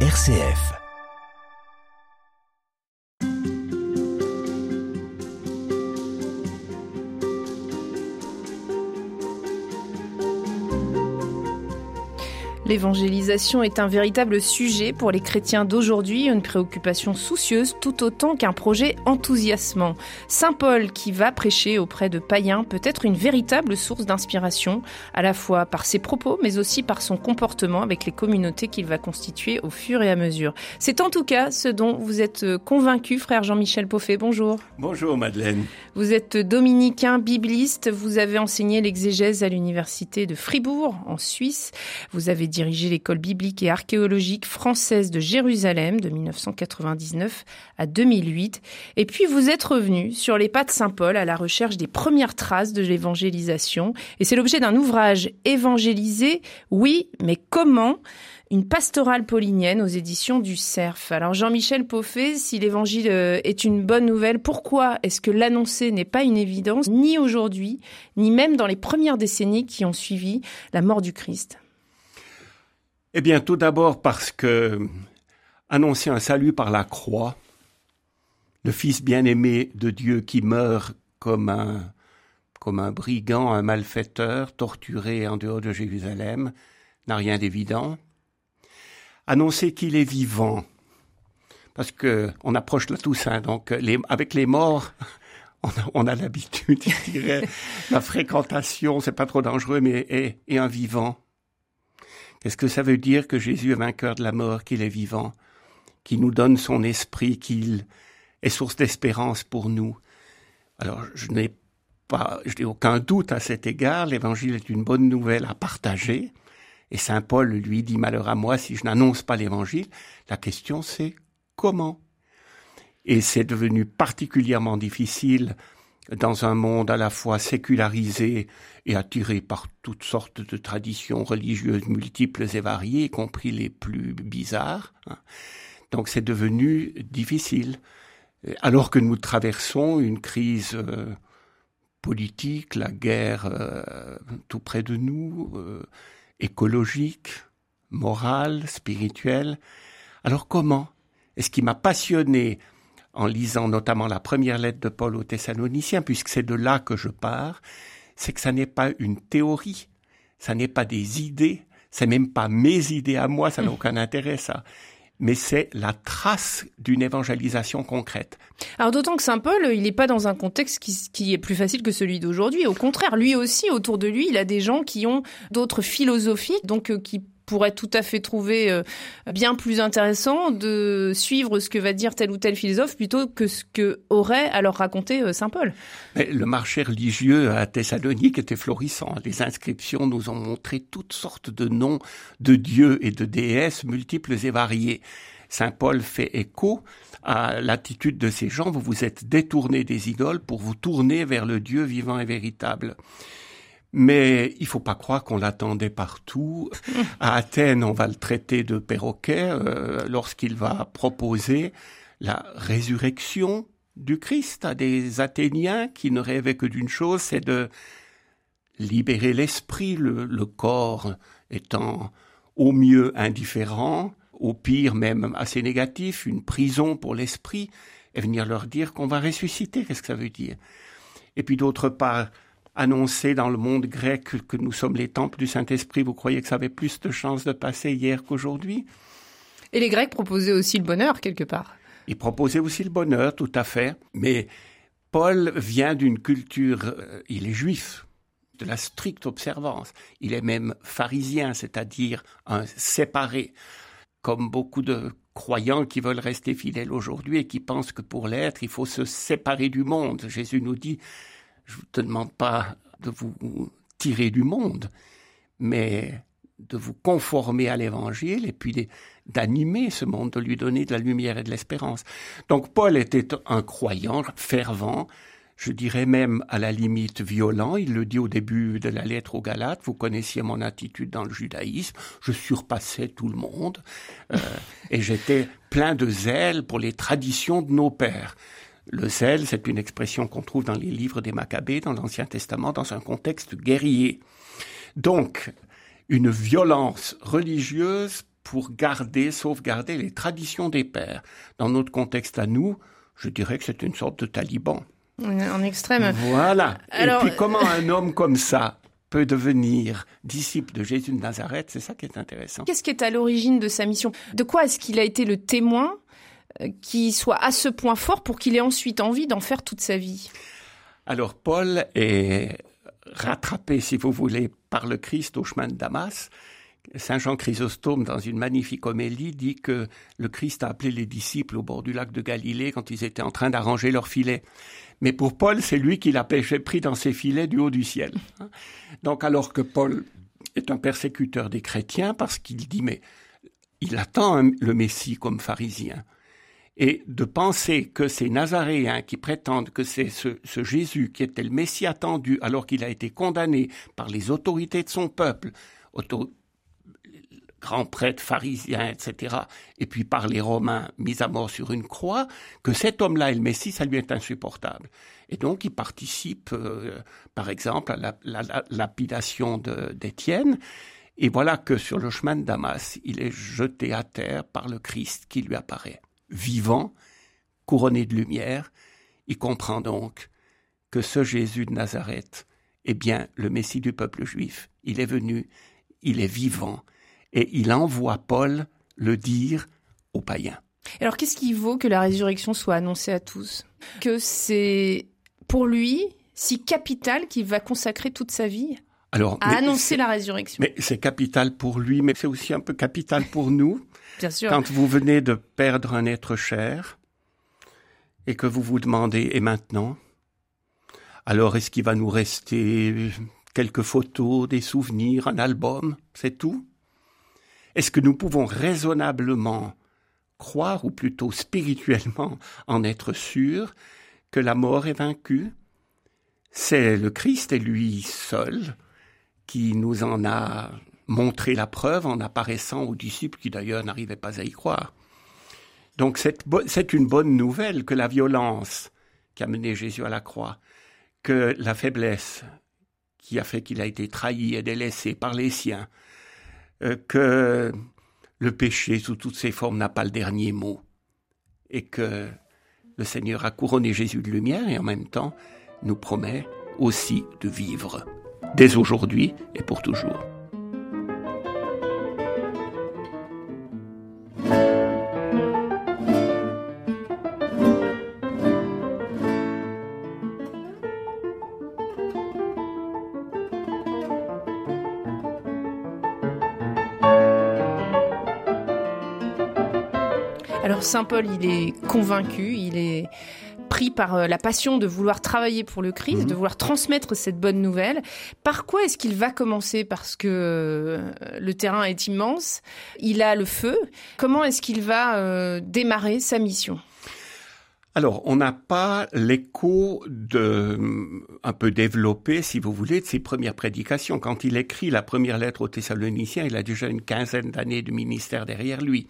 RCF. L'évangélisation est un véritable sujet pour les chrétiens d'aujourd'hui, une préoccupation soucieuse tout autant qu'un projet enthousiasmant. Saint Paul, qui va prêcher auprès de païens, peut être une véritable source d'inspiration, à la fois par ses propos, mais aussi par son comportement avec les communautés qu'il va constituer au fur et à mesure. C'est en tout cas ce dont vous êtes convaincu, frère Jean-Michel Poffet. Bonjour. Bonjour Madeleine. Vous êtes dominicain, bibliste, vous avez enseigné l'exégèse à l'université de Fribourg, en Suisse. Vous avez dirigé l'école biblique et archéologique française de Jérusalem de 1999 à 2008. Et puis vous êtes revenu sur les pas de Saint Paul à la recherche des premières traces de l'évangélisation. Et c'est l'objet d'un ouvrage évangélisé, oui, mais comment? Une pastorale paulinienne aux éditions du Cerf. Alors Jean-Michel Poffet, si l'évangile euh, est une bonne nouvelle, pourquoi est-ce que l'annoncer n'est pas une évidence, ni aujourd'hui, ni même dans les premières décennies qui ont suivi la mort du Christ? Eh bien, tout d'abord parce que annoncer un salut par la croix, le Fils bien-aimé de Dieu qui meurt comme un, comme un brigand, un malfaiteur, torturé en dehors de Jérusalem, n'a rien d'évident. Annoncer qu'il est vivant, parce que on approche la Toussaint, donc avec les morts, on a, l'habitude, je dirais, la fréquentation, c'est pas trop dangereux, mais et un vivant. Est-ce que ça veut dire que Jésus est vainqueur de la mort, qu'il est vivant, qu'il nous donne son esprit, qu'il est source d'espérance pour nous? Alors, je n'ai pas, je n'ai aucun doute à cet égard. L'évangile est une bonne nouvelle à partager. Et Saint Paul lui dit malheur à moi si je n'annonce pas l'évangile. La question c'est comment? Et c'est devenu particulièrement difficile dans un monde à la fois sécularisé et attiré par toutes sortes de traditions religieuses multiples et variées, y compris les plus bizarres. Hein. Donc c'est devenu difficile. Alors que nous traversons une crise euh, politique, la guerre euh, tout près de nous, euh, écologique, morale, spirituelle. Alors comment? Et ce qui m'a passionné en lisant notamment la première lettre de Paul aux Thessaloniciens, puisque c'est de là que je pars, c'est que ça n'est pas une théorie, ça n'est pas des idées, c'est même pas mes idées à moi, ça n'a mmh. aucun intérêt ça mais c'est la trace d'une évangélisation concrète. Alors d'autant que Saint Paul, il n'est pas dans un contexte qui, qui, est plus facile que celui d'aujourd'hui. Au contraire, lui aussi, autour de lui, il a des gens qui ont d'autres philosophies, donc euh, qui pourrait tout à fait trouver euh, bien plus intéressant de suivre ce que va dire tel ou tel philosophe plutôt que ce que aurait à leur raconter euh, saint Paul. Mais le marché religieux à Thessalonique était florissant. Les inscriptions nous ont montré toutes sortes de noms de dieux et de déesses multiples et variés. Saint Paul fait écho à l'attitude de ces gens. Vous vous êtes détournés des idoles pour vous tourner vers le Dieu vivant et véritable. Mais il faut pas croire qu'on l'attendait partout. À Athènes, on va le traiter de perroquet euh, lorsqu'il va proposer la résurrection du Christ à des Athéniens qui ne rêvaient que d'une chose, c'est de libérer l'esprit, le, le, corps étant au mieux indifférent, au pire même assez négatif, une prison pour l'esprit, et venir leur dire qu'on va ressusciter, qu'est-ce que ça veut dire? Et puis d'autre part, annoncer dans le monde grec que nous sommes les temples du Saint-Esprit, vous croyez que ça avait plus de chances de passer hier qu'aujourd'hui? Et les Grecs proposaient aussi le bonheur quelque part. Ils proposaient aussi le bonheur, tout à fait. Mais Paul vient d'une culture, euh, il est juif, de la stricte observance. Il est même pharisien, c'est-à-dire un séparé, comme beaucoup de croyants qui veulent rester fidèles aujourd'hui et qui pensent que pour l'être, il faut se séparer du monde. Jésus nous dit, je ne te demande pas de vous tirer du monde, mais de vous conformer à l'évangile et puis d'animer ce monde, de lui donner de la lumière et de l'espérance. Donc Paul était un croyant fervent, je dirais même à la limite violent. Il le dit au début de la lettre aux Galates. Vous connaissiez mon attitude dans le judaïsme. Je surpassais tout le monde euh, et j'étais plein de zèle pour les traditions de nos pères. Le zèle, c'est une expression qu'on trouve dans les livres des Maccabées, dans l'Ancien Testament, dans un contexte guerrier. Donc, une violence religieuse pour garder, sauvegarder les traditions des pères. Dans notre contexte à nous, je dirais que c'est une sorte de taliban. En extrême. Voilà. Et puis comment un homme comme ça peut devenir disciple de Jésus de Nazareth, c'est ça qui est intéressant. Qu'est-ce qui est à l'origine de sa mission? De quoi est-ce qu'il a été le témoin? euh, qui soit à ce point fort pour qu'il ait ensuite envie d'en faire toute sa vie Alors Paul est rattrapé, si vous voulez, par le Christ au chemin de Damas. Saint Jean Chrysostome, dans une magnifique homélie, dit que le Christ a appelé les disciples au bord du lac de Galilée quand ils étaient en train d'arranger leur filet. Mais pour Paul, c'est lui qui l'a pêché pris dans ses filets du haut du ciel. Donc alors que Paul est un persécuteur des chrétiens parce qu'il dit mais il attend le Messie comme pharisien. Et de penser que ces Nazaréens qui prétendent que c'est ce, Jésus qui était le Messie attendu alors qu'il a été condamné par les autorités de son peuple, grands prêtres pharisiens, etc., et puis par les Romains mis à mort sur une croix, que cet homme-là est le Messie, ça lui est insupportable. Et donc il participe, euh, par exemple, à la, la lapidation d'Étienne, et voilà que sur le chemin de Damas, il est jeté à terre par le Christ qui lui apparaît. Vivant, couronné de lumière, il comprend donc que ce Jésus de Nazareth est bien le Messie du peuple juif. Il est venu, il est vivant, et il envoie Paul le dire aux païens. Alors qu'est-ce qui vaut que la résurrection soit annoncée à tous? Que c'est pour lui si capital qu'il va consacrer toute sa vie alors, à annoncer la résurrection? Mais c'est capital pour lui, mais c'est aussi un peu capital pour nous. Sûr. Quand vous venez de perdre un être cher et que vous vous demandez et maintenant? Alors est-ce qu'il va nous rester quelques photos, des souvenirs, un album? C'est tout? Est-ce que nous pouvons raisonnablement croire, ou plutôt spirituellement en être sûrs, que la mort est vaincue? C'est le Christ et lui seul qui nous en a montré la preuve en apparaissant aux disciples qui d'ailleurs n'arrivaient pas à y croire. Donc c'est une bonne nouvelle que la violence qui a mené Jésus à la croix, que la faiblesse qui a fait qu'il a été trahi et délaissé par les siens, euh, que le péché sous toutes ses formes n'a pas le dernier mot et que le Seigneur a couronné Jésus de lumière et en même temps nous promet aussi de vivre dès aujourd'hui et pour toujours. Saint Paul, il est convaincu, il est pris par euh, la passion de vouloir travailler pour le Christ, mhm. de vouloir transmettre cette bonne nouvelle. Par quoi est-ce qu'il va commencer? Parce que euh, le terrain est immense, il a le feu. Comment est-ce qu'il va euh, démarrer sa mission? Alors, on n'a pas l'écho de, un peu développé, si vous voulez, de ses premières prédications. Quand il écrit la première lettre aux Thessaloniciens, il a déjà une quinzaine d'années de ministère derrière lui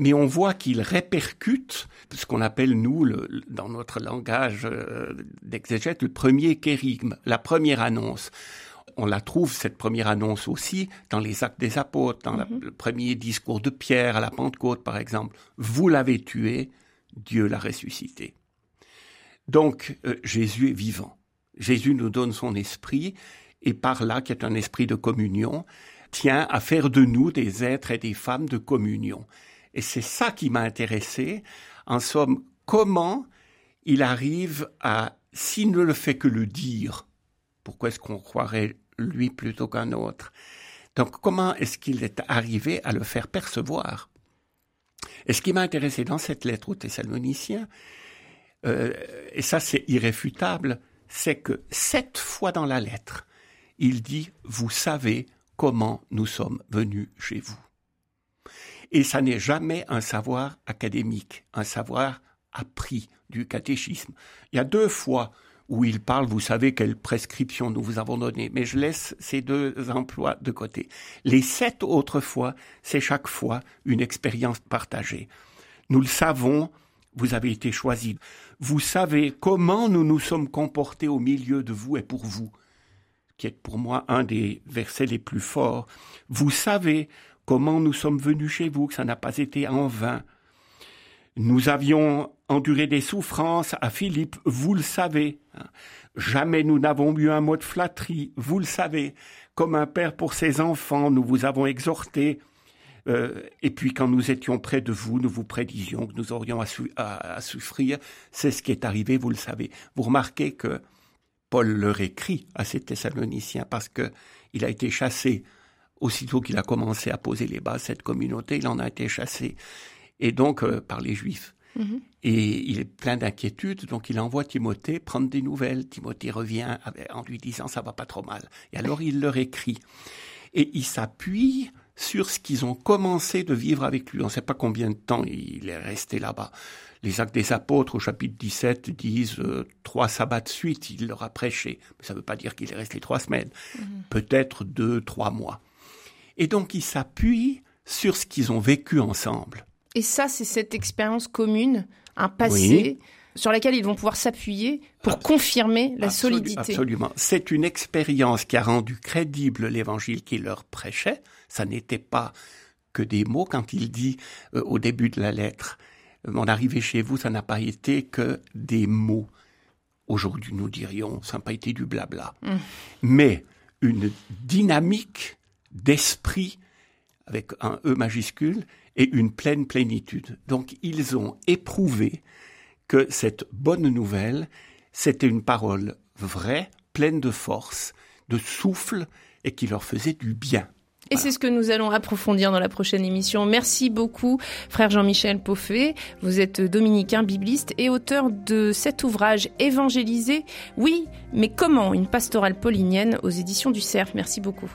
mais on voit qu'il répercute ce qu'on appelle, nous, le, dans notre langage euh, d'exégète, le premier kérigme, la première annonce. On la trouve, cette première annonce aussi, dans les actes des apôtres, dans mhm. le premier discours de Pierre à la Pentecôte, par exemple. Vous l'avez tué, Dieu l'a ressuscité. Donc, euh, Jésus est vivant. Jésus nous donne son esprit, et par là, qui est un esprit de communion, tient à faire de nous des êtres et des femmes de communion. Et c'est ça qui m'a intéressé. En somme, comment il arrive à, s'il ne le fait que le dire, pourquoi est-ce qu'on croirait lui plutôt qu'un autre? Donc comment est-ce qu'il est arrivé à le faire percevoir? Et ce qui m'a intéressé dans cette lettre aux Thessaloniciens, euh, et ça c'est irréfutable, c'est que sept fois dans la lettre, il dit, vous savez comment nous sommes venus chez vous. Et ça n'est jamais un savoir académique, un savoir appris du catéchisme. Il y a deux fois où il parle, vous savez quelle prescription nous vous avons donnée, mais je laisse ces deux emplois de côté. Les sept autres fois, c'est chaque fois une expérience partagée. Nous le savons, vous avez été choisis. Vous savez comment nous nous sommes comportés au milieu de vous et pour vous, qui est pour moi un des versets les plus forts. Vous savez comment nous sommes venus chez vous, que ça n'a pas été en vain. Nous avions enduré des souffrances à Philippe, vous le savez. Jamais nous n'avons eu un mot de flatterie, vous le savez. Comme un père pour ses enfants, nous vous avons exhorté. Euh, et puis quand nous étions près de vous, nous vous prédisions que nous aurions à, souffrir. C'est ce qui est arrivé, vous le savez. Vous remarquez que Paul leur écrit à ces Thessaloniciens parce que il a été chassé aussitôt qu'il a commencé à poser les bases cette communauté, il en a été chassé et donc euh, par les Juifs. Mhm. Et il est plein d'inquiétude, donc il envoie Timothée prendre des nouvelles. Timothée revient en lui disant ça va pas trop mal. Et alors il leur écrit. Et il s'appuie sur ce qu'ils ont commencé de vivre avec lui. On ne sait pas combien de temps il est resté là-bas. Les actes des apôtres au chapitre 17 disent euh, trois sabbats de suite, il leur a prêché. Mais ça ne veut pas dire qu'il est resté trois semaines. Mhm. Peut-être deux, trois mois. Et donc il s'appuie sur ce qu'ils ont vécu ensemble. Et ça, c'est cette expérience commune, un passé sur laquelle ils vont pouvoir s'appuyer pour confirmer la solidité. Absolument. C'est une expérience qui a rendu crédible l'évangile qu'il leur prêchait. Ça n'était pas que des mots quand il dit euh, au début de la lettre, mon arrivée chez vous, ça n'a pas été que des mots. Aujourd'hui, nous dirions, ça n'a pas été du blabla. Mmh. Mais une dynamique d'esprit avec un E majuscule et une pleine plénitude. Donc ils ont éprouvé que cette bonne nouvelle, c'était une parole vraie, pleine de force, de souffle et qui leur faisait du bien. Et c'est ce que nous allons approfondir dans la prochaine émission. Merci beaucoup, frère Jean-Michel Poffet. Vous êtes dominicain, bibliste et auteur de cet ouvrage Évangéliser. Oui, mais comment? Une pastorale paulinienne aux éditions du Cerf. Merci beaucoup.